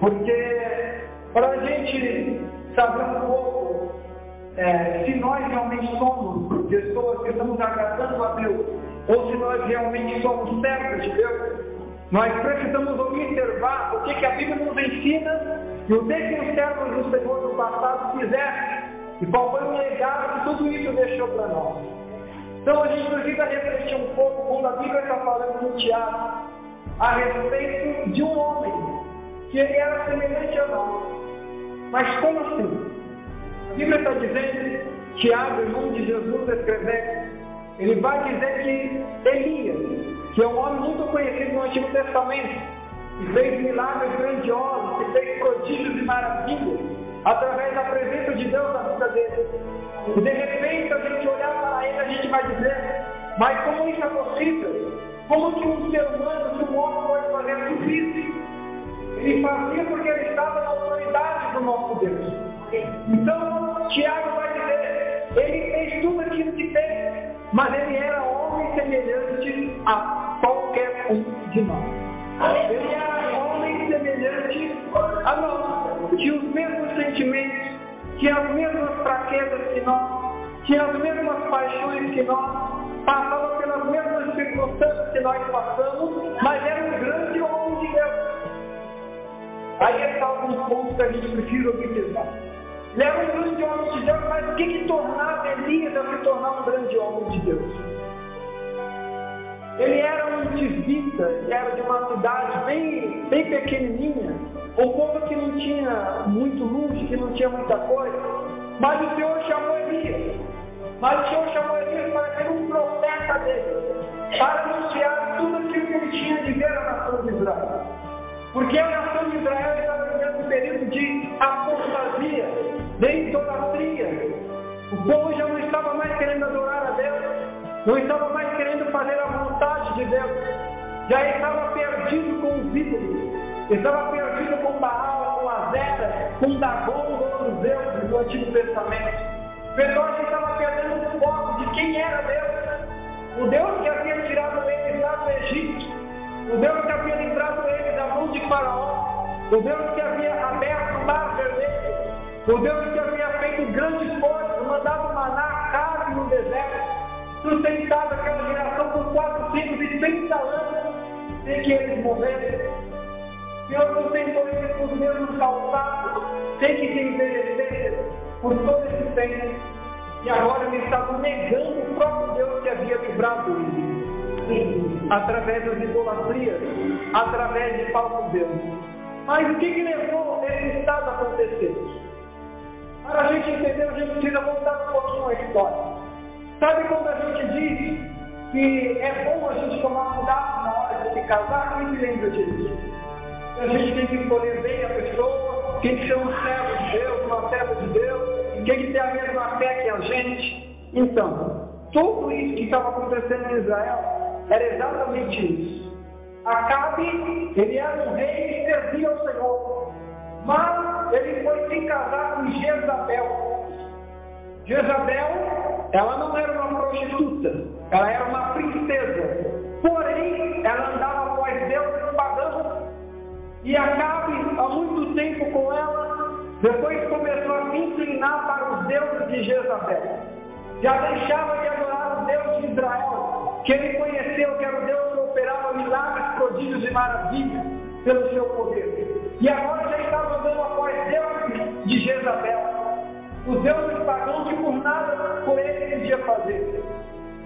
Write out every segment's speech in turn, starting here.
Porque para a gente saber um pouco é, se nós realmente somos pessoas que estamos agradando a Deus, ou se nós realmente somos servos de Deus, nós precisamos observar o que, que a Bíblia nos ensina e o que, que os servos do Senhor do passado fizeram e qual foi o legado que tudo isso deixou para nós. Então a gente precisa refletir um pouco quando a Bíblia está falando no Tiago a respeito de um homem que ele era semelhante a nós. Mas como assim? A Bíblia está dizendo, Tiago, irmão de Jesus, escrevendo, ele vai dizer que Elias, que é um homem muito conhecido no Antigo Testamento, que fez milagres grandiosos, que fez prodígios e maravilhas, através da presença de Deus na vida dele. E de repente a gente olhar para ele, a gente vai dizer, mas como isso é possível? Como que um ser humano, que um homem pode fazer tudo isso? Ele fazia porque ele estava na autoridade do nosso Deus. Então, Tiago vai dizer, ele fez tudo aquilo que fez, mas ele era homem semelhante a qualquer um de nós. Ele era homem semelhante a nós, tinha os mesmos sentimentos, tinha as mesmas fraquezas que nós, tinha as mesmas paixões que nós, passava pelas mesmas circunstâncias que nós passamos, mas Aí está alguns pontos que a gente precisa observar. Ele era um grande homem de Deus, mas o que, que tornava Elias a se tornar um grande homem de Deus? Ele era um tisbita, era de uma cidade bem, bem pequenininha, um povo que não tinha muito luz, que não tinha muita coisa, mas o Senhor chamou Elias. Mas o Senhor chamou Elias para ser um profeta dele, para anunciar Porque a nação de Israel estava vivendo um período de apostasia, de idolatria. O povo já não estava mais querendo adorar a Deus, não estava mais querendo fazer a vontade de Deus, já estava perdido com os ídolos, estava perdido com Baal, com Azera, com Dagon, com outros deuses do Antigo Testamento. O pessoal já estava perdendo o foco de quem era Deus. O Deus que havia tirado eles lá do Egito, o Deus que havia livrado eles da mão de Faraó, o Deus que havia aberto o mar vermelho, o Deus que havia feito grandes coisas, mandado maná, carne no deserto, sustentado aquela geração por 430 anos, sem que eles morressem. Senhor sustentou eles com os mesmos calçados, sem que se envelhecessem por todo esse tempo. E agora eles estavam negando o próprio Deus que havia livrado eles, através das idolatrias, através de falsos deuses. Mas o que, que levou esse estado a acontecer? Para a gente entender, a gente precisa voltar um pouquinho a história. Sabe quando a gente diz que é bom a gente tomar cuidado na hora de se casar? Quem se lembra disso? A gente tem que escolher bem a pessoa, quem que são os servos de Deus, uma serva de Deus, quem que tem a mesma fé que a gente. Então, tudo isso que estava acontecendo em Israel era exatamente isso. Acabe, ele era um rei e servia ao Senhor. Mas ele foi se casar com Jezabel. Jezabel, ela não era uma prostituta, ela era uma princesa. Porém, ela andava após deuses pagãos. E Acabe, há muito tempo com ela, depois começou a se inclinar para os deuses de Jezabel. Já deixava de adorar o Deus de Israel, que ele conheceu que era o Deus que operava milagres, prodígios e maravilhas pelo seu poder. E agora já estava andando após deuses de Jezabel. Os deuses pagãos que por nada por ele podia fazer.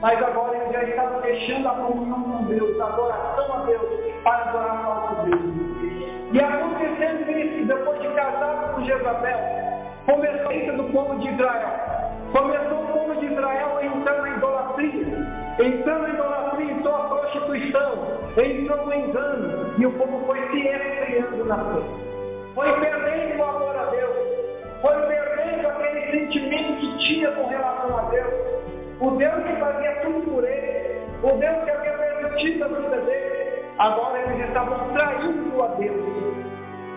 Mas agora ele já estava deixando a comunhão com Deus, a adoração a Deus, para adorar o nosso Deus. E acontecendo isso, depois de casar com Jezabel, começou a do povo de Israel. Começou o povo de Israel na idolatria, entrou a prostituição, entrou no engano, e o povo foi se esfriando na fé. Foi perdendo o amor a Deus. Foi perdendo aquele sentimento que tinha com relação a Deus. O Deus que fazia tudo por ele. O Deus que havia permitido a vida dele. Agora eles estavam traindo a Deus.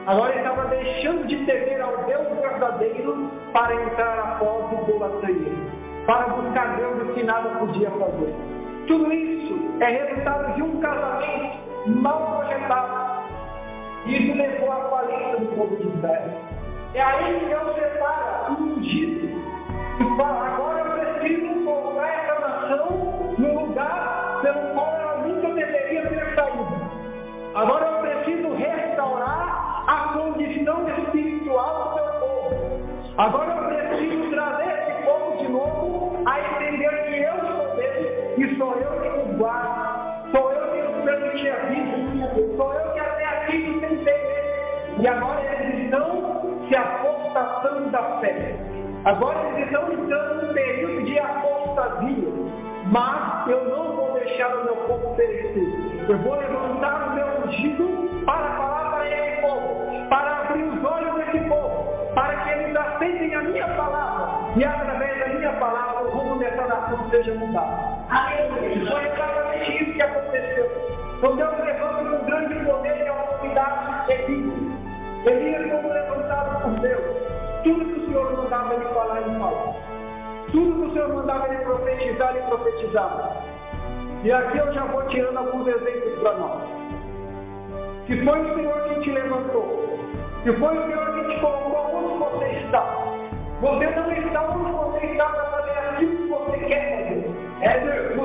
Agora ele estava deixando de temer ao Deus verdadeiro para entrar após a idolatria. Para buscar Deus que nada podia fazer. Tudo isso é resultado de um casamento mal projetado. Isso levou à falência do povo de Israel. É aí que Deus separa o ungido e fala, agora eu preciso colocar essa nação no lugar pelo qual ela nunca deveria ter saído. Agora eu preciso restaurar a condição espiritual do meu povo. Agora Agora eles estão entrando num período de apostasia. Mas eu não vou deixar o meu povo perecer. Eu vou levantar o meu ungido para falar para esse povo, para abrir os olhos desse povo, para que eles aceitem a minha palavra. E através da minha palavra, o rumo dessa nação seja mudado. Foi exatamente isso que aconteceu. Então Deus levanta com grande poder e autoridade Elias. Elias, como levantado por Deus, falar. Tudo que o Senhor mandava ele profetizar, ele profetizava. E aqui eu já vou tirando alguns exemplos para nós. Se foi o Senhor que te levantou, se foi o Senhor que te colocou onde você está, você não está onde você está para fazer aquilo que você quer fazer. É, você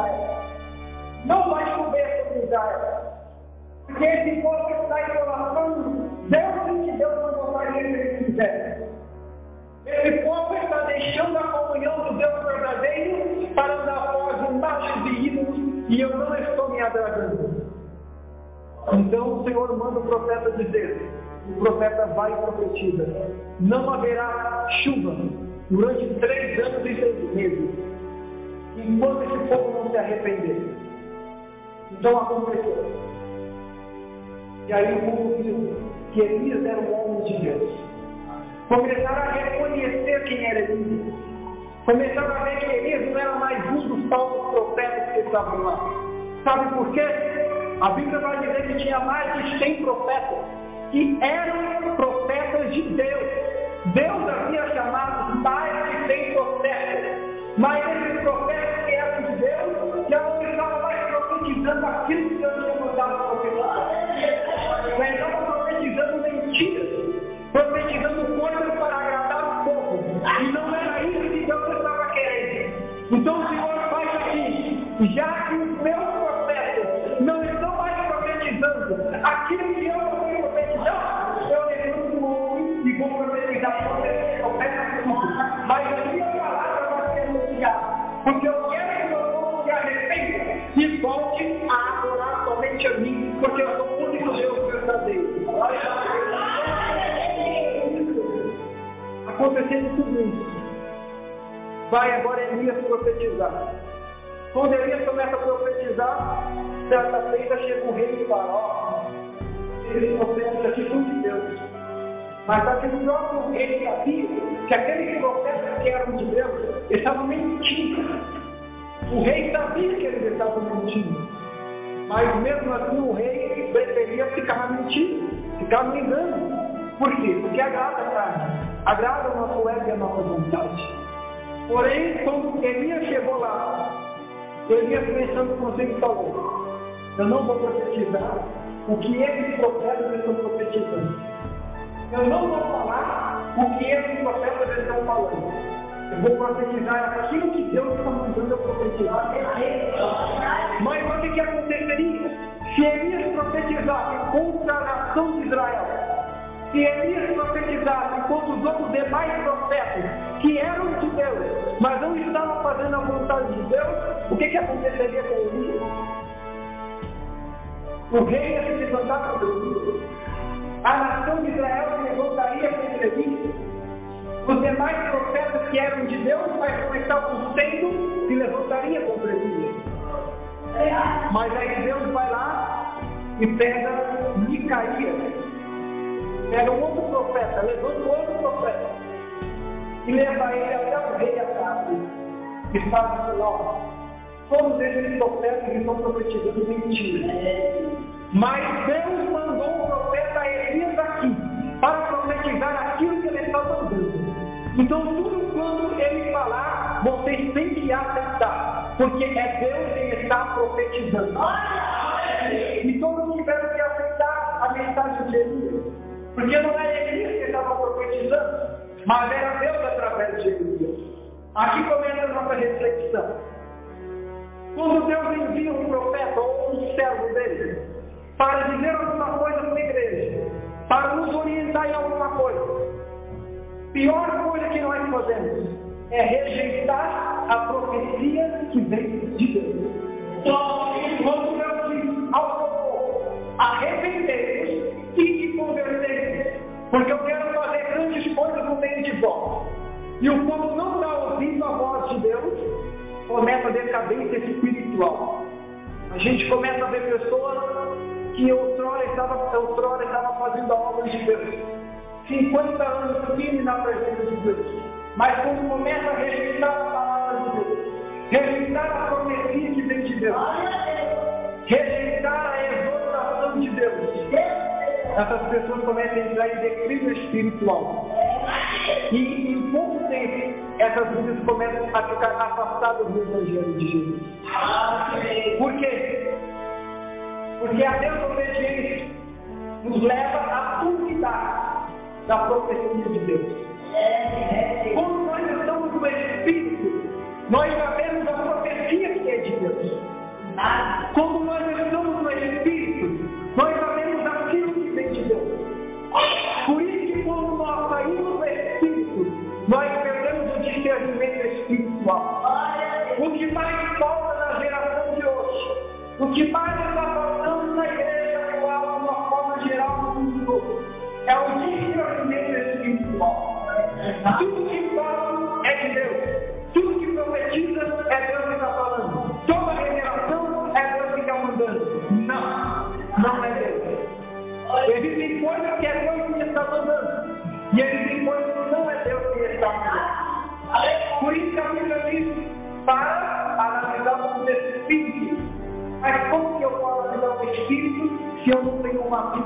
Israel. Não vai chover sobre Israel. Porque esse povo está em oração, Deus que Deus não gostaria que eles fizessem. Esse povo está deixando a comunhão do Deus verdadeiro para andar após imagens e ídolos e eu não estou me agradando. Então o Senhor manda o profeta dizer, o profeta vai e profetiza, não haverá chuva durante três anos e seis meses, enquanto esse povo não se arrepender. Então aconteceu. E aí o povo viu que Elias era um homem de Deus. Começaram a reconhecer quem era Elias. Começaram a ver que Elias não era mais um dos falsos profetas que estavam lá. Sabe por quê? A Bíblia vai dizer que tinha mais de 100 profetas que eram profetas de Deus. Deus havia chamado mais de 100 profetas. Mas já que os meus profetas não estão mais profetizando aquilo que eu não fui profetizar, eu levanto um homem e vou profetizar profetas tudo. Mas a minha palavra vai ser anunciada. Porque eu quero que o meu povo se arrependa e volte a adorar somente a mim, porque eu sou o único Deus verdadeiro. Acontecendo tudo isso. Vai agora Elias profetizar. Quando Elias começa a profetizar, certa feita chega um rei e fala, ó, esses profetas aqui são de Deus. Mas só que o próprio rei sabia que aqueles profetas que eram de Deus estavam mentindo. O rei sabia que eles estavam mentindo. Mas mesmo assim o rei preferia ficar mentindo, ficar engano. Por quê? Porque agrada a carne, agrada o nosso ego e a nossa vontade. Porém, quando Elias chegou lá, Elias pensando consigo falou, eu não vou profetizar o que esses profetas estão profetizando. Eu não vou falar o que esses profetas estão falando. Eu vou profetizar aquilo que Deus está mandando eu profetizar. Mas o que aconteceria? Se Elias profetizasse contra a nação de Israel, se Elias profetizasse contra os outros demais profetas que eram de Deus, mas não estavam fazendo a vontade de Deus, o que, que aconteceria com Elias? O rei ia se levantar contra Elias. A nação de Israel se levantaria contra Elias. Os demais profetas que eram de Deus, mas não estavam sendo, se levantaria contra Elias. Mas aí Deus vai lá e pega Micaías. Pega um outro profeta, levanta outro profeta. e leva ele até o rei Acabe e fala assim, ó, todos esses profetas que estão profetizando mentira. Mas Deus mandou o profeta Elias aqui para profetizar aquilo que ele está mandando. Então tudo quando ele falar, vocês têm que aceitar, porque é Deus quem está profetizando. Porque não é Elias que estava profetizando, mas era Deus através de Elias. Aqui começa a nossa reflexão. Quando Deus envia um profeta ou um servo dele para dizer alguma coisa para a igreja, para nos orientar em alguma coisa, pior coisa que nós fazemos é rejeitar a profecia que vem de Deus. Quando Deus diz ao povo, e convertei, porque eu quero fazer grandes coisas no meio de vós. E o povo não está ouvindo a voz de Deus, começa a decadência espiritual. A gente começa a ver pessoas que outrora estava, outrora estava fazendo a obra de Deus. 50 anos firme na presença de Deus. Mas quando começa a rejeitar a palavra de Deus, rejeitar a essas pessoas começam a entrar em declínio espiritual. E em pouco tempo, essas vidas começam a ficar afastadas do Evangelho de Jesus. Por quê? Porque a desobediência nos leva à duvidar da profecia de Deus. Quando nós estamos no Espírito, nós sabemos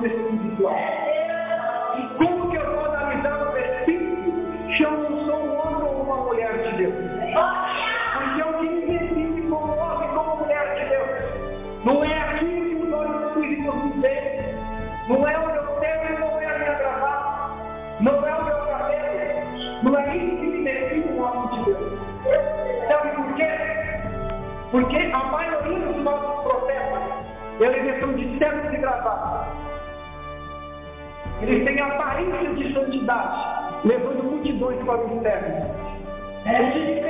tenho uma aparência de santidade, levando multidões para o inferno. O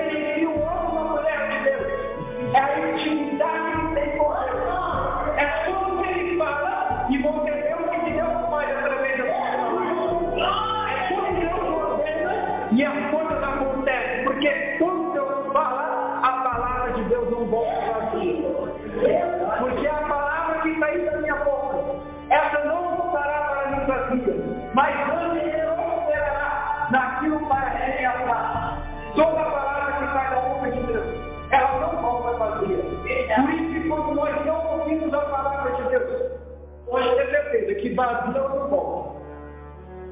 que vazia ela não volta.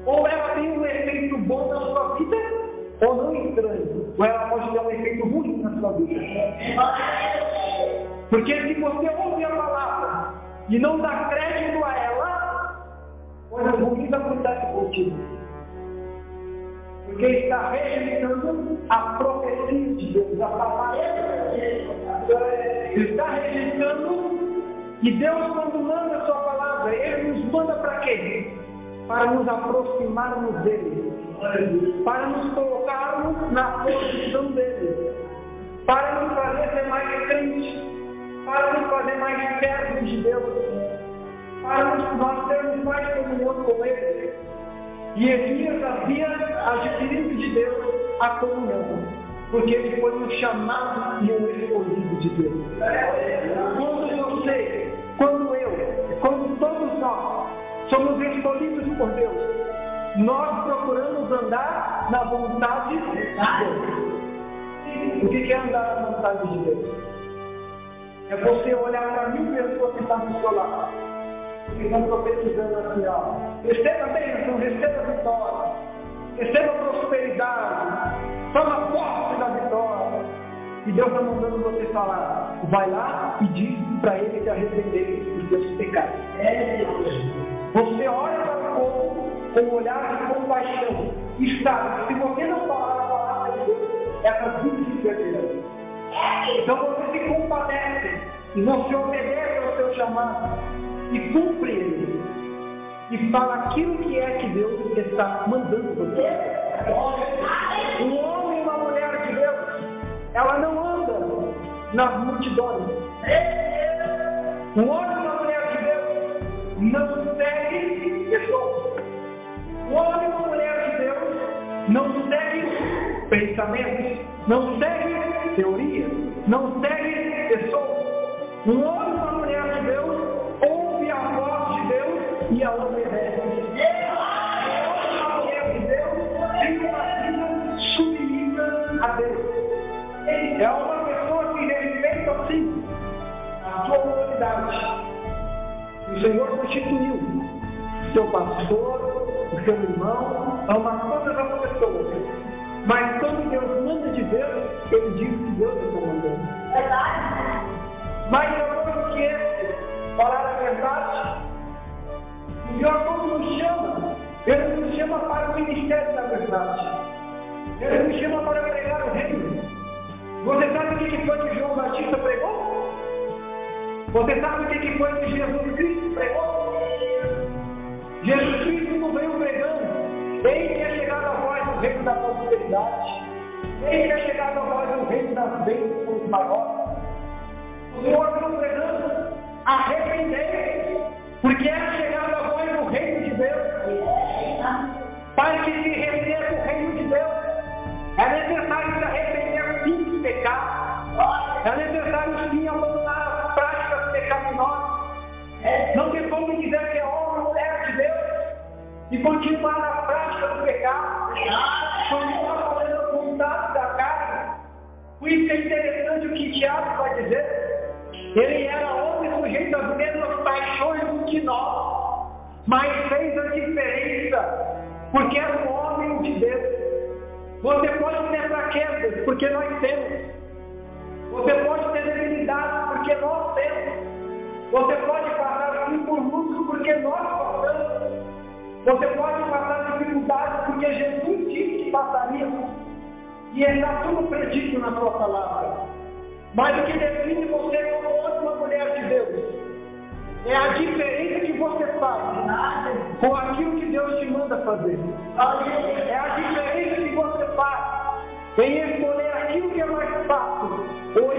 Ou ela tem um efeito bom na sua vida, ou não estranho. Ou ela pode ter um efeito ruim na sua vida. Porque se você ouve a palavra e não dá crédito a ela, coisas ruins acontecem contigo. Porque está rejeitando a profecia de Deus, a palavra de Deus. Está rejeitando e Deus, quando manda a sua palavra, Ele nos manda para quê? Para nos aproximarmos dele, para nos colocarmos na posição dele, para nos fazer ser mais crentes, para nos fazer mais perto de Deus, para nos, nós termos mais comunhão com Ele. E Elias havia adquirido de Deus a comunhão, porque ele foi um chamado e um escolhido de Deus. Somos escolhidos por Deus, nós procuramos andar na vontade de Deus. O que é andar na vontade de Deus? É você olhar para mil pessoas que estão do seu lado, que estão profetizando assim, ó, receba bênção, receba vitória, receba prosperidade, toma posse da vitória. E Deus está mandando você falar, vai lá e diz para ele que arrepender dos seus pecados. Você olha para o povo com um olhar de compaixão e sabe se você não falar a palavra de Deus, vida se perderá. Então você se compadece e você obedece ao seu chamado e cumpre ele. E fala aquilo que é que Deus está mandando você. Um homem e uma mulher de Deus, ela não anda nas multidões. Um homem homem uma mulher de Deus não segue pensamentos, não irmão, ama todas as pessoas. Mas quando Deus manda de Deus, ele diz que Deus está mandando. Verdade. Mas agora o que é falar a verdade? O Senhor quando nos chama, Ele nos chama para o ministério da verdade. Ele nos chama para pregar o reino. Você sabe o que foi que João Batista pregou? Você sabe o que foi que Jesus Cristo pregou? Jesus da prosperidade. Ele que é chegado a voz do reino das bênçãos maiores. O Senhor veio pregando. Arrepender. Porque é chegado a voz do reino de Deus. Para que se receba o reino de Deus. É necessário se arrepender sim dos pecados. É necessário sim abandonar as práticas pecaminosas. Não tem como dizer que é homem ou mulher de Deus e continuar na Ele era homem sujeito às mesmas paixões que nós, mas fez a diferença, porque era um homem de Deus. Você pode ter fraquezas, porque nós temos. Você pode ter debilidades, porque nós temos. Você pode passar assim por luto, porque nós passamos. Você pode passar dificuldades, porque Jesus disse que passaria. E está tudo predito na sua. Mas o que define você como homem uma mulher de Deus é a diferença que você faz com aquilo que Deus te manda fazer. É a diferença que você faz em escolher aquilo que é mais fácil ou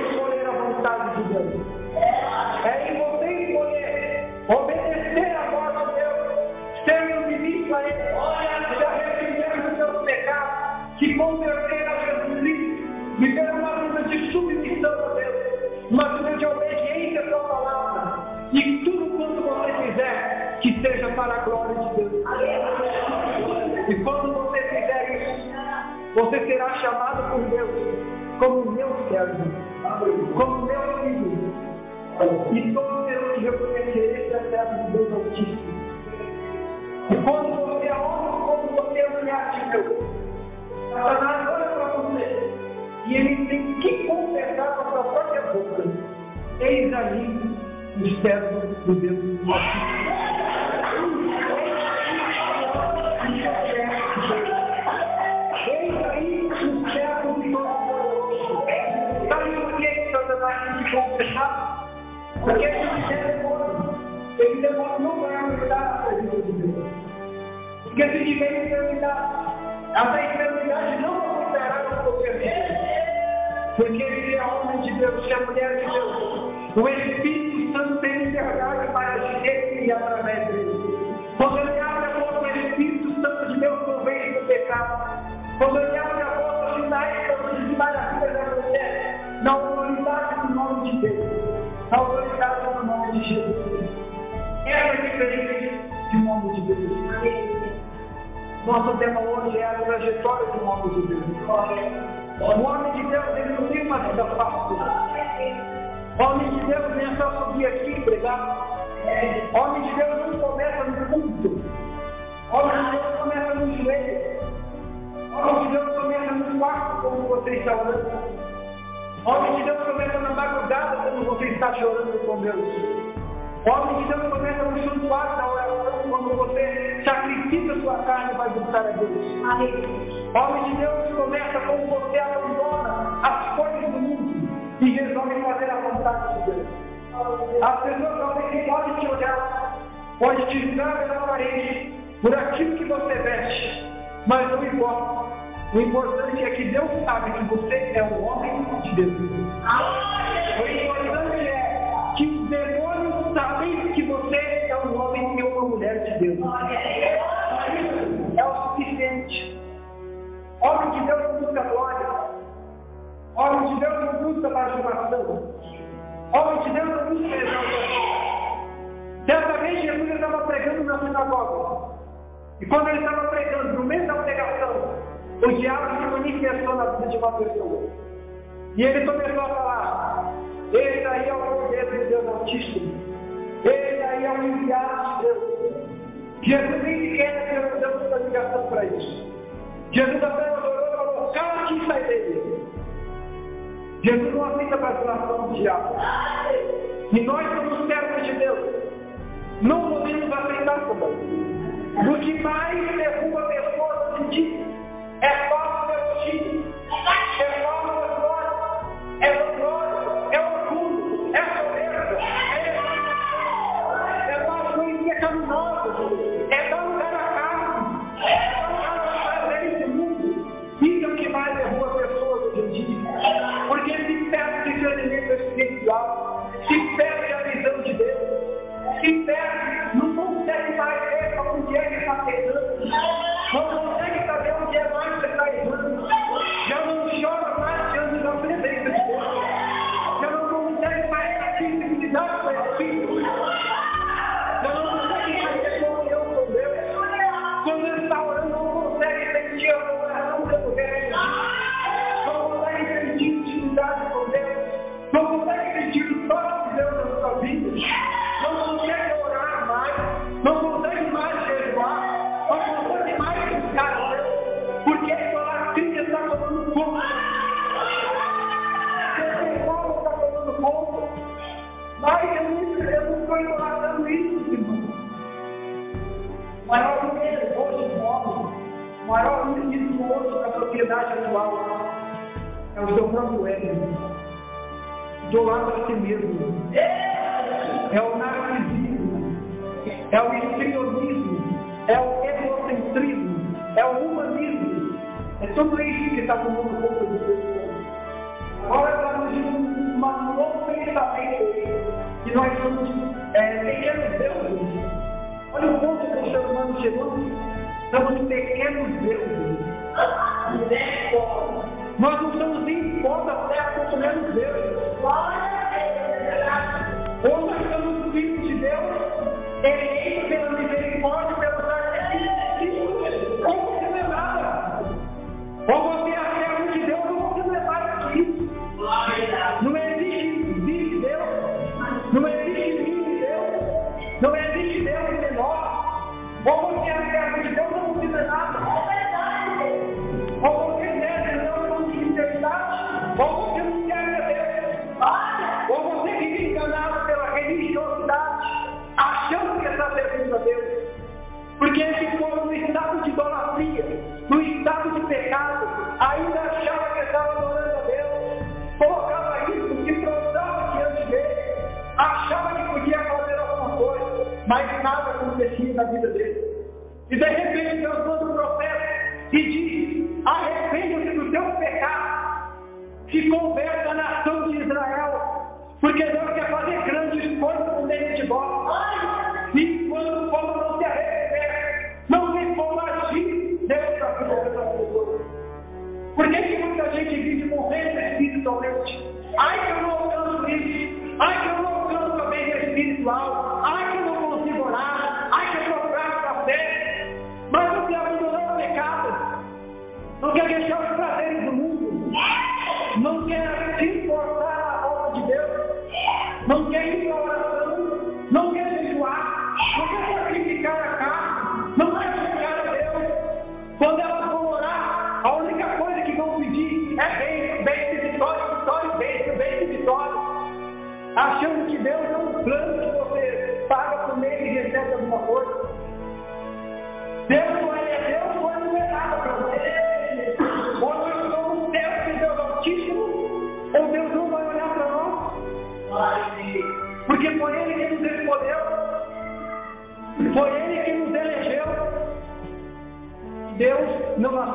como meu filho. E todos terão que reconhecer esse servo de Deus Altíssimo. E quando você é homem, quando você é mulher de Deus, Satanás olha para você e ele tem que confessar com a sua própria boca. Eis ali o servo de Deus Altíssimo. Porque esse demônio, esse demônio não vai aumentar a presença de Deus. Porque se tiver enfermidade, essa enfermidade não aumentará o poder dele. Porque ele é homem de Deus, é mulher de Deus. O Espírito Santo tem liberdade para agir e através nosso tema hoje é a trajetória do homem de Deus. O homem de Deus ele não tem uma vida fácil. O homem de Deus nem é só subir aqui e pregar. O homem de Deus não começa no culto. O homem de Deus começa no joelho. O homem de Deus começa no quarto, como você está orando. O homem de Deus começa na madrugada, como você está chorando com Deus. O homem de Deus começa no santuário da oração quando você sacrifica sua carne e vai buscar a Deus. Amém. Homem de Deus começa quando você abandona as coisas do mundo e resolve fazer a vontade de Deus. As pessoas talvez podem te olhar, podem te julgar pela parede, por aquilo que você veste, mas não importa. O importante é que Deus sabe que você é um homem de Deus. O importante muita masturbação. Homem de Deus, é muito pesado. Certa vez Jesus estava pregando na sinagoga. E quando ele estava pregando, no meio da pregação, o diabo se manifestou na vida de uma pessoa. E ele começou a falar, ele aí é o poder de Deus Altíssimo. Ele aí é o enviado de Deus. Jesus nem sequer deu ligação para isso. Jesus apenas Jesus não aceita vacinação do diabo. E nós somos servos de Deus. Não podemos aceitar como. O que mais derruba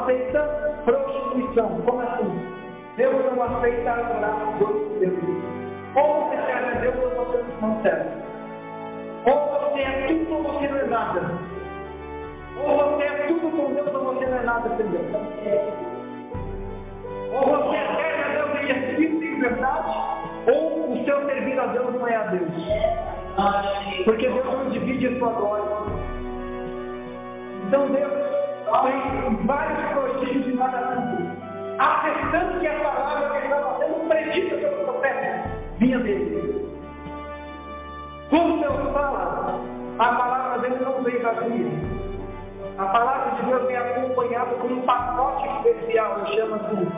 aceita prostituição. Como assim? Deus não aceita adorar os outros deuses. Ou você serve a Deus ou você não serve. Ou você é tudo ou você não é nada. Ou você é tudo com Deus ou você não é nada sem Deus. Ou você serve a Deus em espírito e verdade, ou o seu servir a Deus não é a Deus. Porque Deus não divide a sua glória. Então Deus tem vários A palavra de Deus vem acompanhada com um pacote especial, chama assim.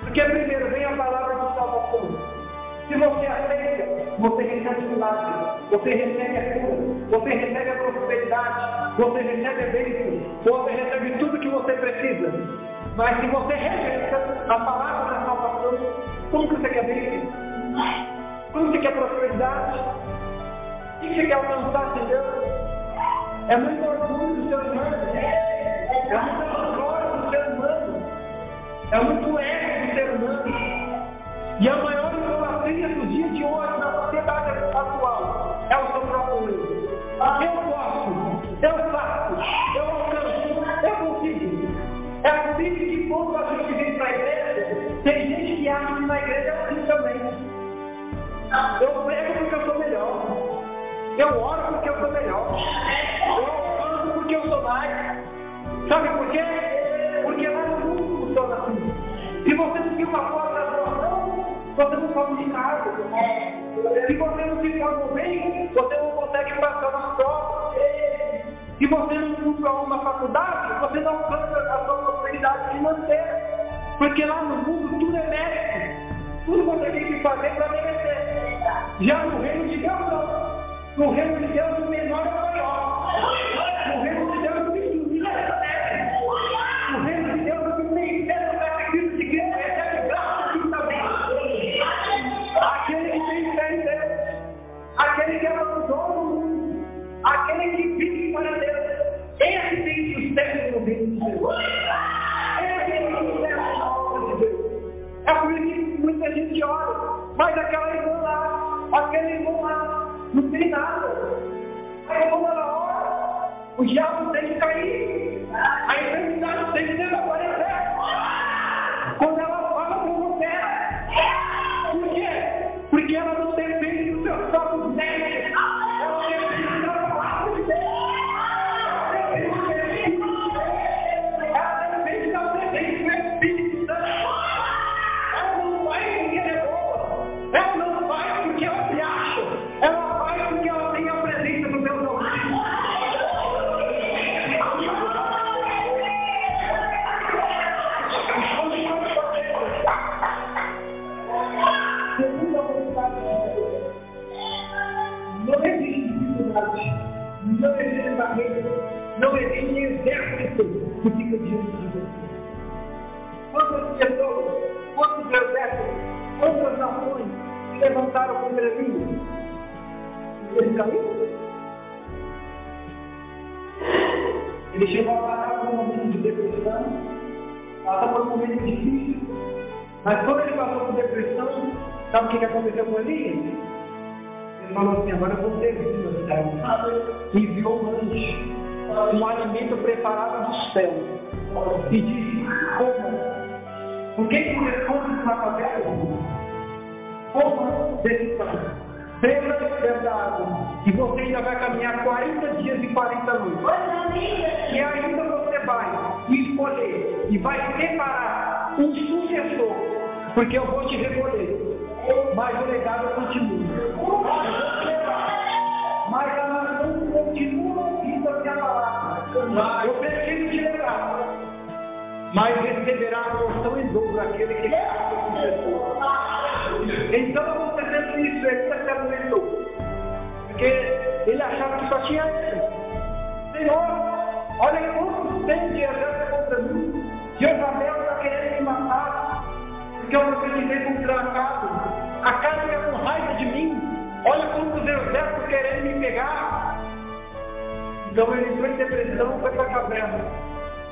Porque primeiro vem a palavra de salvação. Se você aceita, você recebe milagre, você recebe a cura, você recebe a prosperidade, você recebe a bênção, você recebe tudo que você precisa. Mas se você rejeita a palavra da salvação, como que você quer bênção? Como você quer prosperidade? O que você quer alcançar de Deus? É muito orgulho do ser humano, é muita glória do ser humano, é muito ego do ser humano. E a maior você não pode de casa. Se você não se forma bem, você não consegue passar nas provas. Se você não cumpre uma faculdade, você não alcança a sua prosperidade financeira. Porque lá no mundo tudo é mérito. Tudo você tem que fazer para merecer. Já no reino de Deus, não. No reino de Deus, o menor é levantaram contra ele? Ele caiu? Ele chegou a passar por um momento de depressão, passar por um momento difícil, mas quando ele passou por depressão, sabe o que aconteceu com ele? Ele falou assim, agora eu vou servir meu céu. E enviou um anjo, um alimento preparado do céu. E disse, coma. O que que responde na favela? Coma desse pão. Beba dessa água. E você ainda vai caminhar 40 dias e 40 noites. E ainda você vai escolher e vai separar um sucessor, porque eu vou te recolher. Mas o legado continua. Mas a nação continua ouvindo a minha palavra. Eu preciso te levar. Mas receberá a porção em dobro aquele que é o sucessor. Então acontecendo isso, ele se argumentou. Porque ele achava que só tinha ele. Senhor, olha quantos tem de exército contra mim. Jezabel está querendo me matar. Porque eu profetizei contra a casa. A casa fica com raiva de mim. Olha quantos exércitos querendo me pegar. Então ele entrou em depressão, foi para a caverna.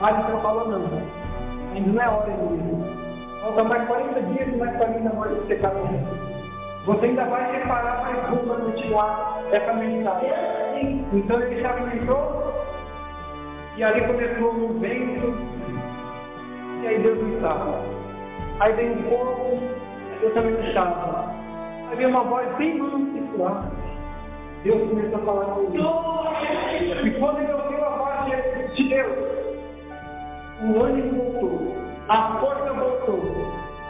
Mas não falou não. Ainda não é hora ainda. Falta mais 40 dias e mais 40 noites de secar Você ainda vai separar mais um para continuar essa mensagem. Então ele se alimentou e ali começou um vento e aí Deus não estava. Aí vem um fogo, Deus também não estava. Aí vem uma voz bem mansa Deus começou a falar com ele. E quando ele ouviu a voz de Deus, o ânimo voltou, a força voltou.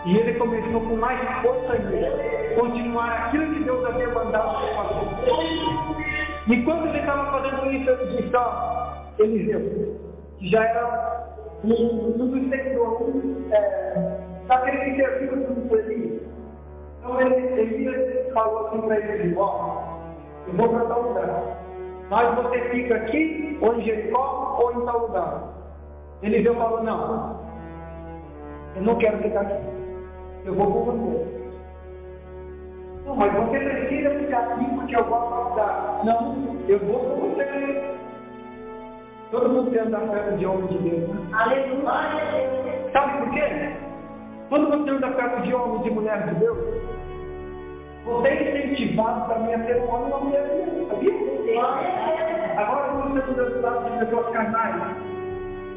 E ele começou com mais força ainda, continuar aquilo que Deus havia mandado para fazer. E quando ele estava fazendo isso, ele disse, ó, Eliseu, que já era um, dos seguidores, um, é, daquele que serviu junto Elias. Então ele, Elias falou assim para ele, ó, eu vou para tal lugar. Mas você fica aqui, ou em Jericó, ou em tal lugar. Eliseu falou, não, eu não quero ficar aqui. Eu vou com você. Não, mas você precisa ficar aqui porque eu vou ajudar. Não, eu vou com você. Todo mundo tem andar perto de homem de Deus, né? Aleluia! Sabe por quê? Quando você anda perto de homem e de mulher de Deus, você é incentivado também a ser um homem e uma mulher de Deus, sabia? Agora, você anda do lado de pessoas carnais,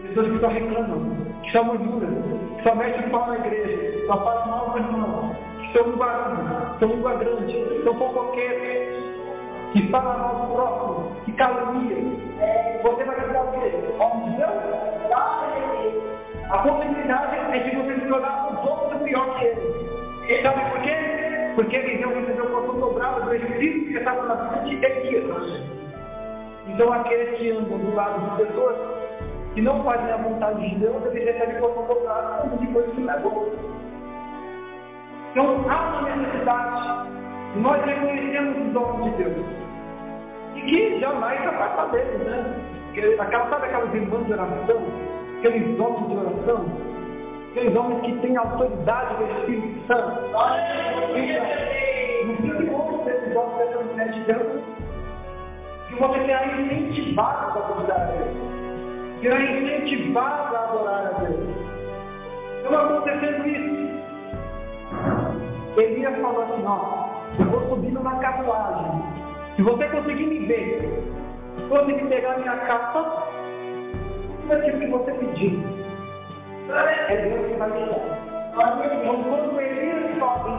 pessoas que estão reclamando, que são duras, que só metem o pau na igreja, só fazem mal para irmão, que são língua, são língua grande, são fofoqueiros, que falam mal do próximo, que caluniam. Você vai ficar o quê? Homem de Deus? A possibilidade é de você se tornar um pouco pior que ele. Sabe por quê? Porque Eliseu recebeu o porção dobrada do Espírito que estava na de Elias. Então aqueles que andam do lado de pessoas que não fazem a vontade de Deus, ele recebe porção dobrada como de coisa que não é boa. Então há uma necessidade de nós reconhecermos os dons de Deus. E que jamais afasta deles, né? Aquela, sabe aquelas irmãs de oração? Aqueles homens de oração? Aqueles homens que têm autoridade do Espírito Santo. No fim de contas, esses homens dessa mulher de Deus, que você será incentivado a adorar a Deus será incentivado a adorar a Deus. Então acontecendo isso. Elias falou assim, ó, eu vou subir numa carruagem. Se você conseguir me ver, conseguir pegar minha capa, tudo aquilo que você pediu. É Deus que vai me dar. Então quando Elias sobe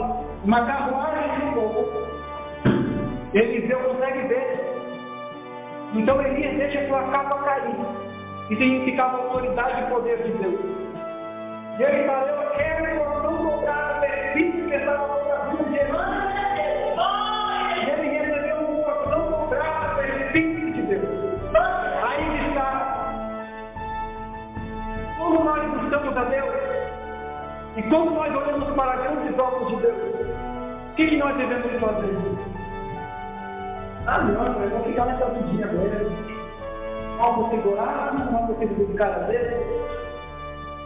uma carruagem de fogo, Eliseu consegue ver. Então Elias deixa a sua capa cair e significava autoridade e poder de Deus. E ele falou, eu quero porção dobrada do Espírito que estava vida de Jesus. E ele recebeu uma porção dobrada do Espírito de Deus. Aí está. Como nós buscamos a Deus, e como nós olhamos para grandes obras de Deus, o que, que nós devemos fazer? Ah, não, eu vou ficar nessa vidinha mesmo algo segurado, não você buscar a Deus.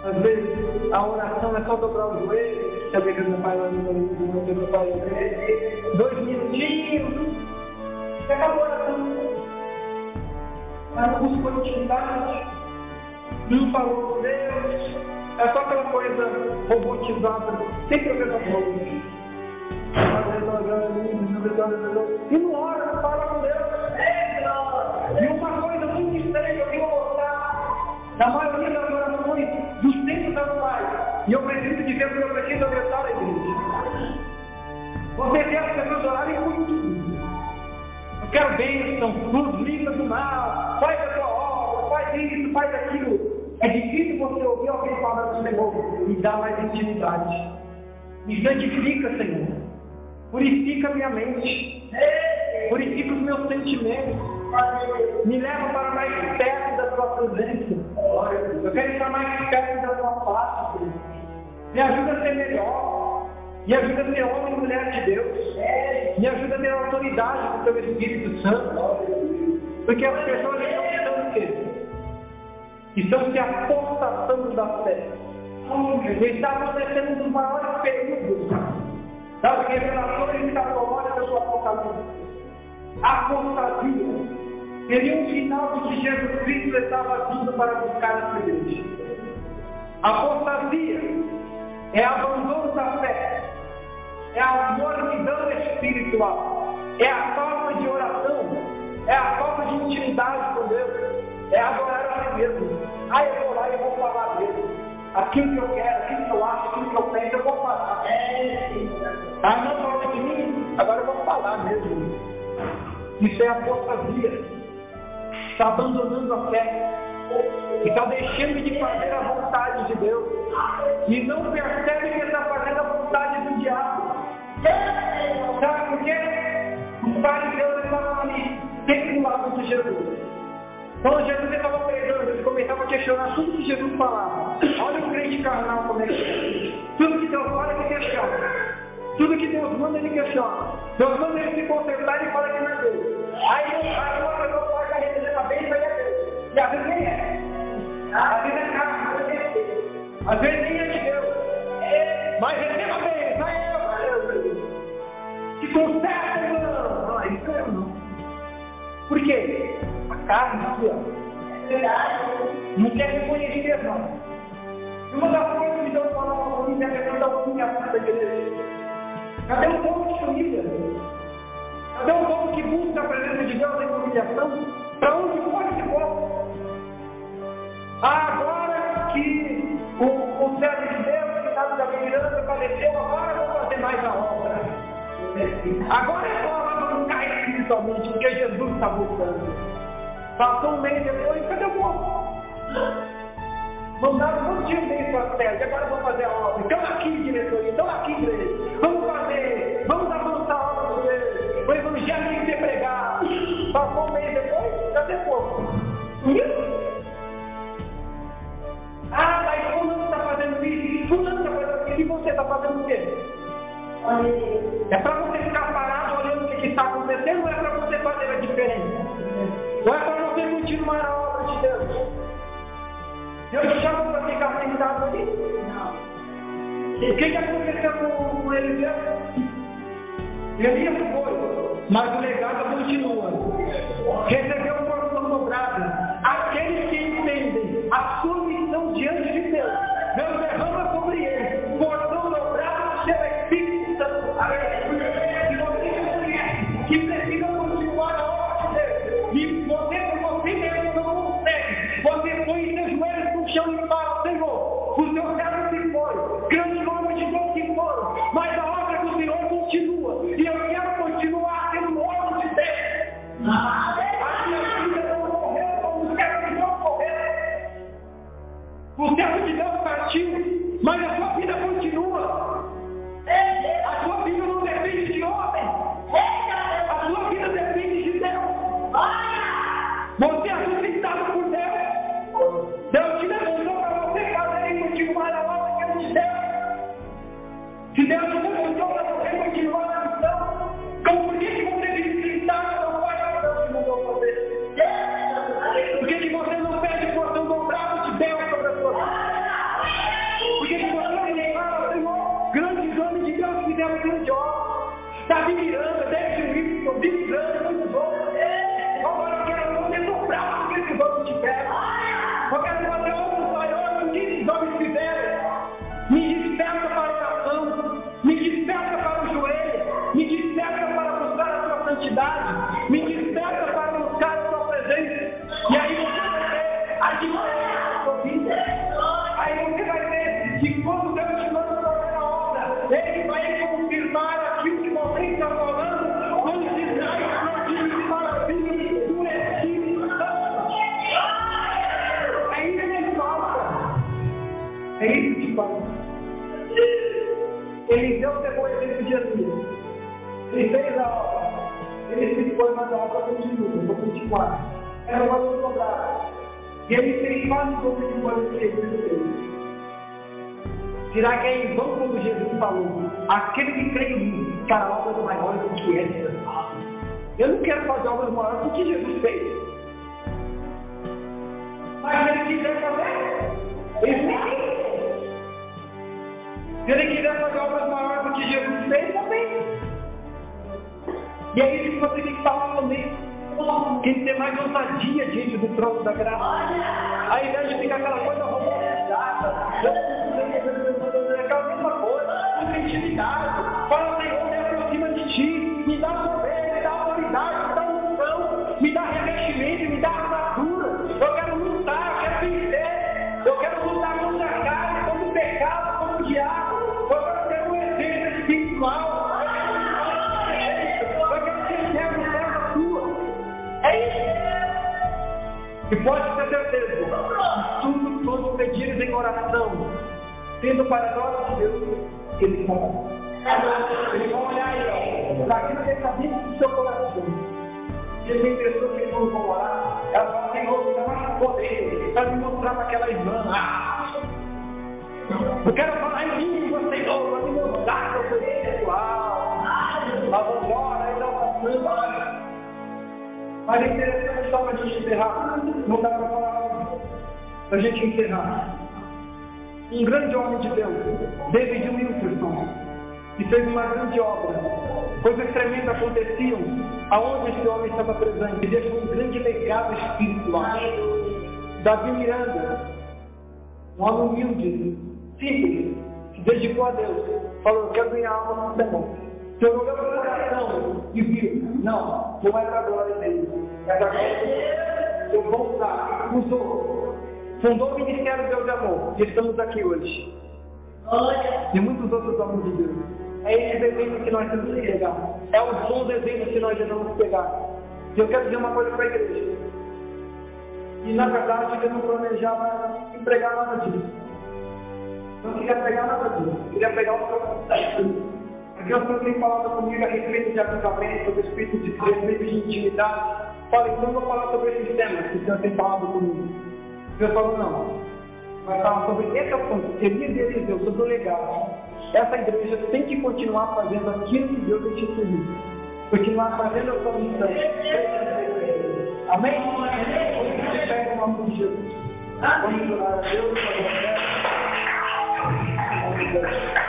Às vezes a oração é só dobrar o joelho, saber que meu pai lá no meu pai dois minutinhos, e acabou a oração. Mas não buscou intimidade, não falou com Deus, é só aquela coisa robotizada, sempre a mesma coisa. E não ora, na maioria das orações dos tempos atuais, e eu preciso dizer que eu preciso alertar a igreja. Você quer as pessoas orarem muito. Eu quero bênção, nos livra do mal, faz a tua obra, faz isso, faz aquilo. É difícil você ouvir alguém falar do Senhor e dar mais intimidade. Me santifica, Senhor. Purifica minha mente. Purifica os meus sentimentos. Me leva para mais perto da tua presença. Eu quero estar mais perto da tua face. Me ajuda a ser melhor. Me ajuda a ser homem e mulher de Deus. Me ajuda a ter autoridade do teu Espírito Santo. Porque as pessoas estão pensando o quê? Estão se apostatando da fé. Está acontecendo um dos maiores períodos das revelações escatológicas do Apocalipse. Apostasia seria um sinal de que Jesus Cristo estava vindo para buscar a. A apostasia é abandono da fé, é a mornidão espiritual, é a falta de oração, é a falta de intimidade com Deus, é adorar a si mesmo. Ah, eu vou lá e vou falar dele. Aquilo que eu quero, aquilo que eu acho, aquilo que eu penso, eu vou falar. Ah, não falou de mim, agora eu vou falar mesmo. Isso é apostasia. Está abandonando a fé. Está deixando de fazer a vontade de Deus. E não percebe que está fazendo a vontade do diabo. Sabe por quê? Os fariseus estavam ali, lado de Jesus. Quando Jesus estava pregando, eles começavam a questionar tudo que Jesus falava. Olha o crente carnal como é que é. Tudo que Deus fala, ele questiona. Tudo que Deus manda, ele questiona. Deus manda ele se consertar e E às vezes nem é. Às vezes é carne, às vezes é de Deus. Mas receba bem, vai eu, que conserta, irmão. Não, isso eu não. Por quê? A carne ó. Não quer reconhecer, não. E uma das coisas que Deus falou comigo é a questão da humilhação da igreja. Cadê o povo que humilha? Cadê o povo que busca a presença de Deus em humilhação? Para onde for que for? Agora que o, o de Deus que estava da mirando faleceu, agora vou fazer mais a obra. Agora é só alavancar espiritualmente, porque Jesus está voltando. Passou um mês depois, cadê o povo? Mandaram todos os dias bem para terras, agora vamos fazer a obra. Então aqui, diretoria, então aqui, igreja. Vamos fazer, É para você ficar parado olhando o que, está acontecendo ou é para você fazer a diferença? Ou é para você continuar a obra de Deus? Deus te chamou para ficar sentado ali? Não. O que, que aconteceu com, com Eliseu? Elias foi, mas o legado fez quase o dobro de coisa que Jesus fez. Será que é em vão quando Jesus falou, aquele que crê em mim fará obras maiores do que essa? Eu não quero fazer obras maiores do que Jesus fez. Mas se ele quiser fazer, ele fez. Se ele quiser fazer obras maiores do que Jesus fez, também. E isso que você tem que falar também. Quem tem mais ousadia diante do trono da graça. Ao invés de ficar aquela coisa romantizada, aquela mesma coisa, infantilidade. Fala, Senhor, me aproxima de ti, me dá para nós de Deus, Ele fará. Eles vão olhar aí, ó, daquilo que está dentro do seu coração. E tem pessoas que vão orar, elas falam, Senhor, você mais poder para me mostrar para aquela irmã. Ah, eu quero falar em língua, Senhor, para me mostrar que eu sou espiritual. Mas vamos embora, dá uma Mas é interessante só para a gente encerrar. Não dá para falar para a gente encerrar. Um grande homem de Deus, David Wilkerson, que fez uma grande obra. Coisas tremendas aconteciam aonde esse homem estava presente. E deixou um grande legado espiritual. Davi Miranda, um homem humilde, simples, se dedicou a Deus. Falou, eu quero ganhar alma no Senhor. Senhor olhou o coração e viu, não, não é para a glória dele, é para a glória de Deus. Eu vou usar, usou, fundou o Ministério Deus de Amor, e estamos aqui hoje. E muitos outros homens de Deus. É esse desenho que nós temos que pegar. É o bom desenho que nós devemos pegar. E eu quero dizer uma coisa para a igreja. E na verdade eu não planejava empregar nada disso. Não queria pegar nada disso. Queria pegar o próprio Porque o Senhor tem falado comigo a respeito de avivamento, sobre espírito de a respeito de intimidade. Falei, então eu vou falar sobre esses temas que o Senhor tem falado comigo. Deus falou, não. Vai falar sobre esse assunto, Elias e Eliseu, sobre o legado. Essa igreja tem que continuar fazendo aquilo que Deus instituiu. Continuar fazendo a sua missão. Amém? Vamos pega o nome de Jesus. Vamos orar a Deus. A Deus.